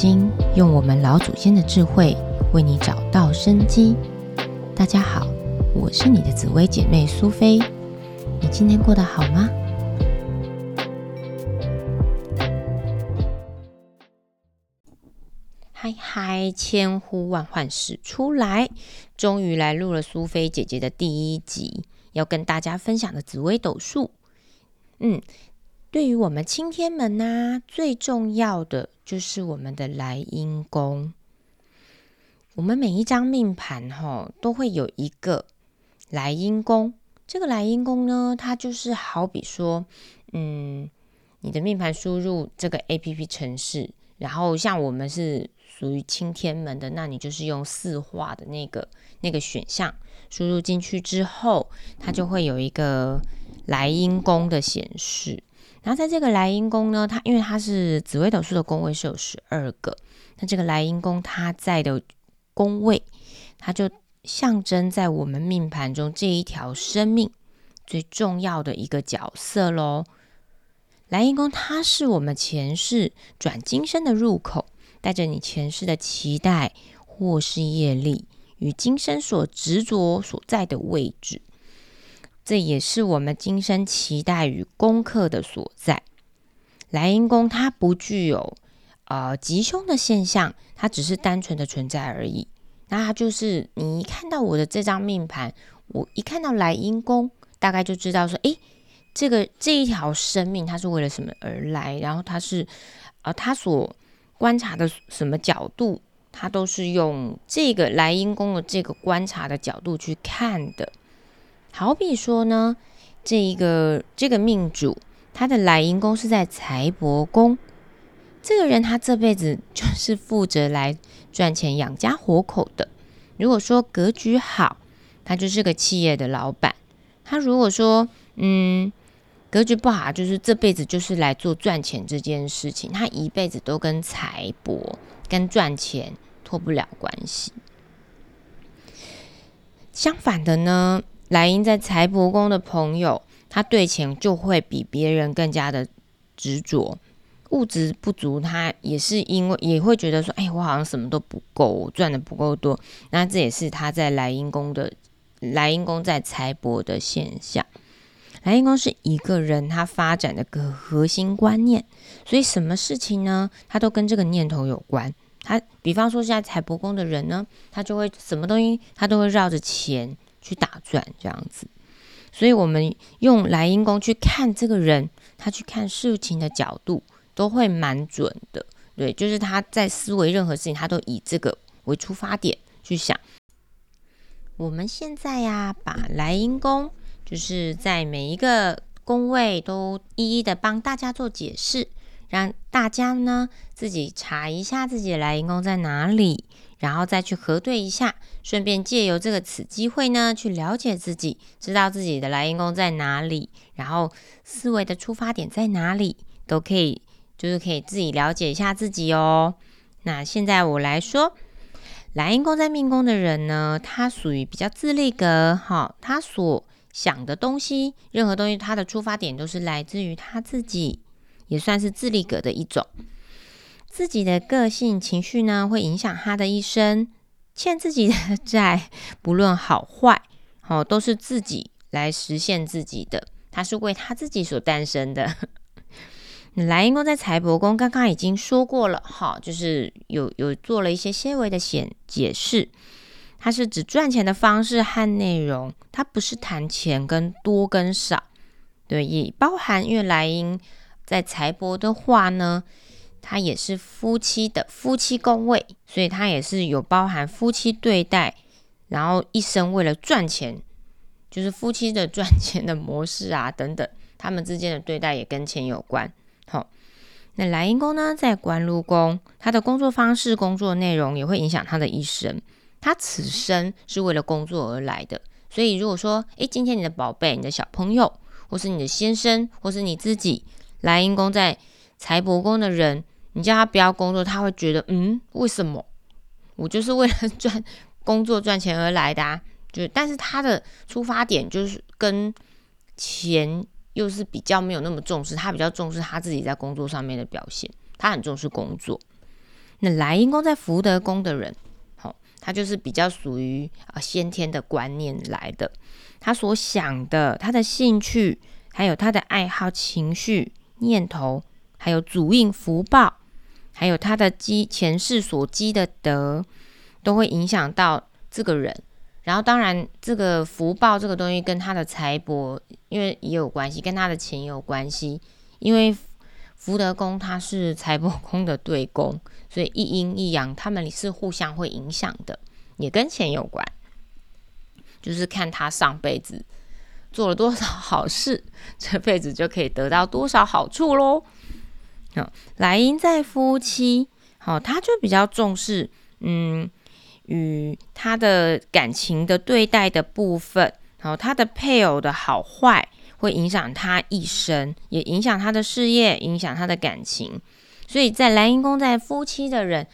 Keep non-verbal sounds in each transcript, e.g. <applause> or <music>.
经，用我们老祖先的智慧为你找到生机。大家好，我是你的紫薇姐妹苏菲。你今天过得好吗？嗨嗨，千呼万唤始出来，终于来录了苏菲姐姐的第一集，要跟大家分享的紫薇斗数。嗯。对于我们青天门呐，最重要的就是我们的来因宫。我们每一张命盘哈，都会有一个来因宫。这个来因宫呢，它就是好比说，嗯，你的命盘输入这个 A P P 城市，然后像我们是属于青天门的，那你就是用四化的那个那个选项输入进去之后，它就会有一个来因宫的显示。然后在这个莱茵宫呢，它因为它是紫微斗数的宫位是有十二个，那这个莱茵宫它在的宫位，它就象征在我们命盘中这一条生命最重要的一个角色喽。莱茵宫它是我们前世转今生的入口，带着你前世的期待或是业力与今生所执着所在的位置。这也是我们今生期待与功课的所在。莱茵宫它不具有呃吉凶的现象，它只是单纯的存在而已。那它就是你一看到我的这张命盘，我一看到莱茵宫，大概就知道说，诶，这个这一条生命它是为了什么而来，然后它是呃它所观察的什么角度，它都是用这个莱茵宫的这个观察的角度去看的。好比说呢，这一个这个命主，他的来因宫是在财帛宫，这个人他这辈子就是负责来赚钱养家活口的。如果说格局好，他就是个企业的老板；他如果说嗯格局不好，就是这辈子就是来做赚钱这件事情，他一辈子都跟财帛跟赚钱脱不了关系。相反的呢？莱茵在财帛宫的朋友，他对钱就会比别人更加的执着，物质不足，他也是因为也会觉得说，哎，我好像什么都不够，赚的不够多。那这也是他在莱茵宫的莱茵宫在财帛的现象。莱茵宫是一个人他发展的个核心观念，所以什么事情呢，他都跟这个念头有关。他比方说，现在财帛宫的人呢，他就会什么东西，他都会绕着钱。去打转这样子，所以我们用莱茵宫去看这个人，他去看事情的角度都会蛮准的。对，就是他在思维任何事情，他都以这个为出发点去想。我们现在呀，把莱茵宫就是在每一个宫位都一一的帮大家做解释，让大家呢自己查一下自己的莱茵宫在哪里。然后再去核对一下，顺便借由这个此机会呢，去了解自己，知道自己的来因宫在哪里，然后思维的出发点在哪里，都可以，就是可以自己了解一下自己哦。那现在我来说，来因宫在命宫的人呢，他属于比较自立格，哈，他所想的东西，任何东西，他的出发点都是来自于他自己，也算是自立格的一种。自己的个性、情绪呢，会影响他的一生。欠自己的债，不论好坏，哦，都是自己来实现自己的。他是为他自己所诞生的。<laughs> 莱茵宫在财帛宫，刚刚已经说过了，哈，就是有有做了一些些微的显解释。它是指赚钱的方式和内容，它不是谈钱跟多跟少。对，也包含因为莱茵在财帛的话呢。它也是夫妻的夫妻宫位，所以它也是有包含夫妻对待，然后一生为了赚钱，就是夫妻的赚钱的模式啊等等，他们之间的对待也跟钱有关。好，那莱茵宫呢，在官禄宫，他的工作方式、工作内容也会影响他的一生。他此生是为了工作而来的，所以如果说，诶，今天你的宝贝、你的小朋友，或是你的先生，或是你自己，莱茵宫在。财帛宫的人，你叫他不要工作，他会觉得，嗯，为什么？我就是为了赚工作赚钱而来的啊！就但是他的出发点就是跟钱又是比较没有那么重视，他比较重视他自己在工作上面的表现，他很重视工作。那莱因宫在福德宫的人，好，他就是比较属于啊先天的观念来的，他所想的，他的兴趣，还有他的爱好、情绪、念头，还有主印福报，还有他的积前世所积的德，都会影响到这个人。然后，当然，这个福报这个东西跟他的财帛，因为也有关系，跟他的钱有关系。因为福德宫它是财帛宫的对宫，所以一阴一阳，他们是互相会影响的，也跟钱有关。就是看他上辈子做了多少好事，<laughs> 这辈子就可以得到多少好处喽。好，莱茵在夫妻，好，他就比较重视，嗯。与他的感情的对待的部分，然后他的配偶的好坏会影响他一生，也影响他的事业，影响他的感情。所以在莱茵宫在夫妻的人，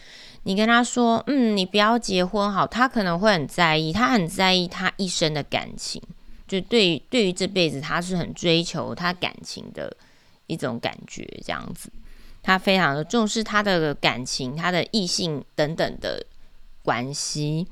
你跟他说，嗯，你不要结婚好，他可能会很在意，他很在意他一生的感情，就对于对于这辈子他是很追求他感情的一种感觉，这样子，他非常的重视他的感情，他的异性等等的。关系，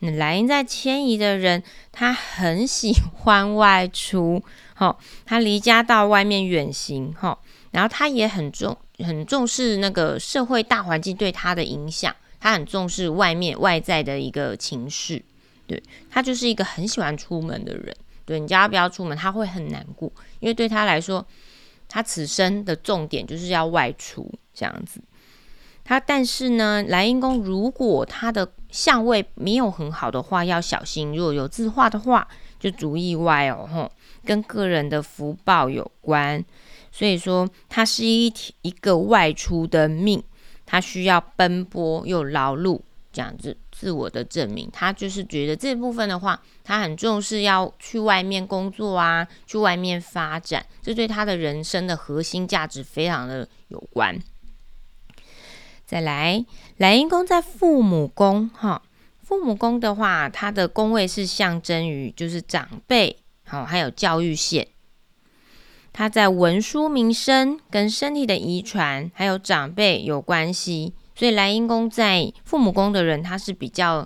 那莱茵在迁移的人，他很喜欢外出，哈，他离家到外面远行，哈，然后他也很重很重视那个社会大环境对他的影响，他很重视外面外在的一个情绪，对他就是一个很喜欢出门的人，对你叫他不要出门，他会很难过，因为对他来说，他此生的重点就是要外出这样子。他但是呢，莱茵宫如果他的相位没有很好的话，要小心。如果有字画的话，就足意外哦，吼，跟个人的福报有关。所以说，他是一一个外出的命，他需要奔波又劳碌，这样子自我的证明。他就是觉得这部分的话，他很重视要去外面工作啊，去外面发展，这对他的人生的核心价值非常的有关。再来，莱茵宫在父母宫，哈，父母宫的话，它的宫位是象征于就是长辈，好，还有教育线。它在文书名声跟身体的遗传，还有长辈有关系，所以莱茵宫在父母宫的人，他是比较，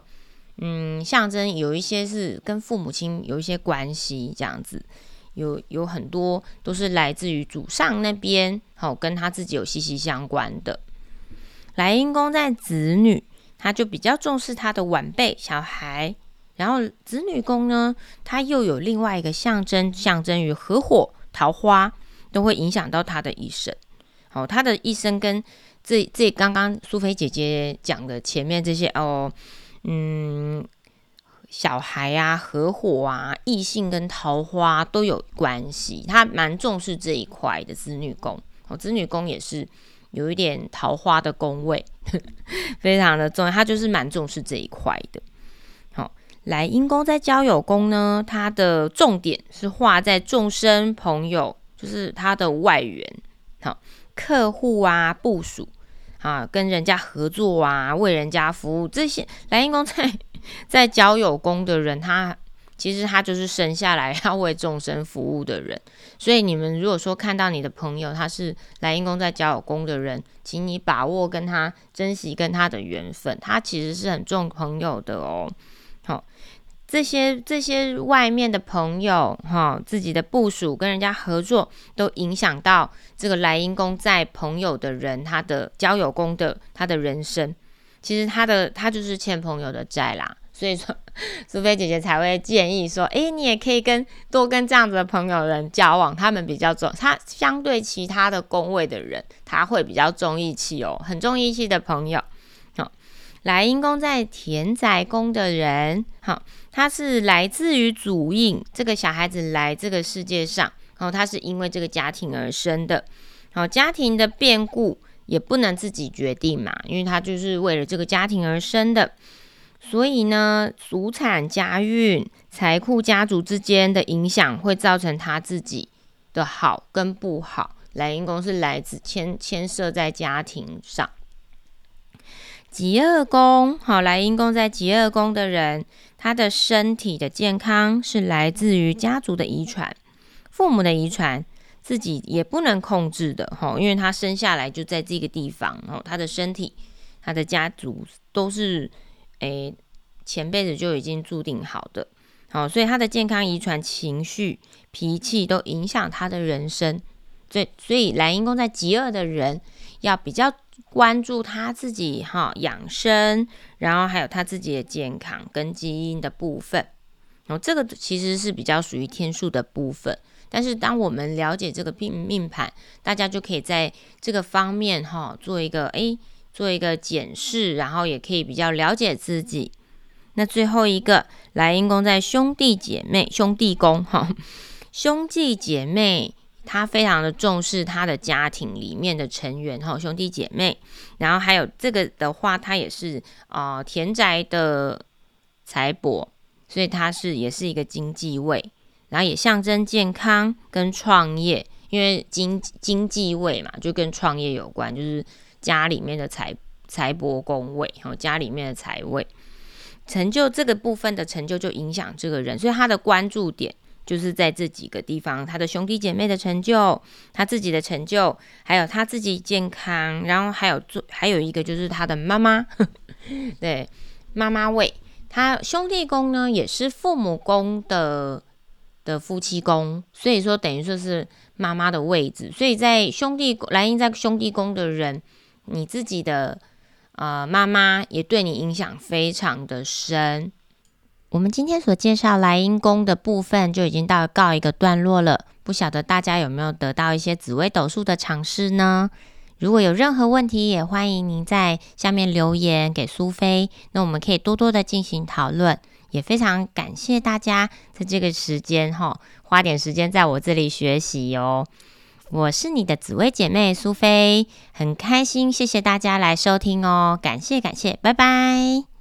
嗯，象征有一些是跟父母亲有一些关系，这样子，有有很多都是来自于祖上那边，好，跟他自己有息息相关的。莱茵宫在子女，他就比较重视他的晚辈小孩。然后子女宫呢，它又有另外一个象征，象征于合伙、桃花，都会影响到他的一生。哦，他的一生跟这这刚刚苏菲姐姐讲的前面这些哦，嗯，小孩啊、合伙啊、异性跟桃花都有关系。他蛮重视这一块的子女宫。哦，子女宫也是。有一点桃花的宫位，<laughs> 非常的重要，他就是蛮重视这一块的。好，来阴宫在交友宫呢，它的重点是画在众生朋友，就是他的外援，好客户啊，部署啊，跟人家合作啊，为人家服务这些。来阴宫在 <laughs> 在交友宫的人，他。其实他就是生下来 <laughs> 要为众生服务的人，所以你们如果说看到你的朋友他是来因宫在交友宫的人，请你把握跟他珍惜跟他的缘分，他其实是很重朋友的哦。这些这些外面的朋友哈，自己的部署跟人家合作，都影响到这个来因宫在朋友的人，他的交友宫的他的人生，其实他的他就是欠朋友的债啦。所以说，<laughs> 苏菲姐姐才会建议说，诶，你也可以跟多跟这样子的朋友人交往，他们比较重，他相对其他的宫位的人，他会比较重义气哦，很重义气的朋友。莱茵宫在田宅宫的人，好，他是来自于主印，这个小孩子来这个世界上，然后他是因为这个家庭而生的，好，家庭的变故也不能自己决定嘛，因为他就是为了这个家庭而生的。所以呢，祖产家运、财库家族之间的影响，会造成他自己的好跟不好。莱茵宫是来自牵牵涉在家庭上。极恶宫，好，来因宫在极恶宫的人，他的身体的健康是来自于家族的遗传、父母的遗传，自己也不能控制的，哈，因为他生下来就在这个地方，然后他的身体。他的家族都是诶前辈子就已经注定好的，好，所以他的健康遗传、情绪、脾气都影响他的人生。所以，所以莱茵宫在极恶的人要比较关注他自己哈养生，然后还有他自己的健康跟基因的部分。哦，这个其实是比较属于天数的部分。但是，当我们了解这个命命盘，大家就可以在这个方面哈做一个诶，做一个检视，然后也可以比较了解自己。那最后一个莱茵宫在兄弟姐妹兄弟宫哈，兄弟姐妹他非常的重视他的家庭里面的成员哈兄弟姐妹，然后还有这个的话，他也是啊田宅的财帛，所以他是也是一个经济位。然后也象征健康跟创业，因为经经济位嘛，就跟创业有关，就是家里面的财财帛宫位，然后家里面的财位，成就这个部分的成就就影响这个人，所以他的关注点就是在这几个地方：他的兄弟姐妹的成就，他自己的成就，还有他自己健康，然后还有做还有一个就是他的妈妈，<laughs> 对妈妈位，他兄弟宫呢也是父母宫的。的夫妻宫，所以说等于说是妈妈的位置，所以在兄弟来因在兄弟宫的人，你自己的呃妈妈也对你影响非常的深。我们今天所介绍莱茵宫的部分就已经到告一个段落了，不晓得大家有没有得到一些紫微斗数的尝试呢？如果有任何问题，也欢迎您在下面留言给苏菲，那我们可以多多的进行讨论。也非常感谢大家在这个时间哈，花点时间在我这里学习哦。我是你的紫薇姐妹苏菲，很开心，谢谢大家来收听哦，感谢感谢，拜拜。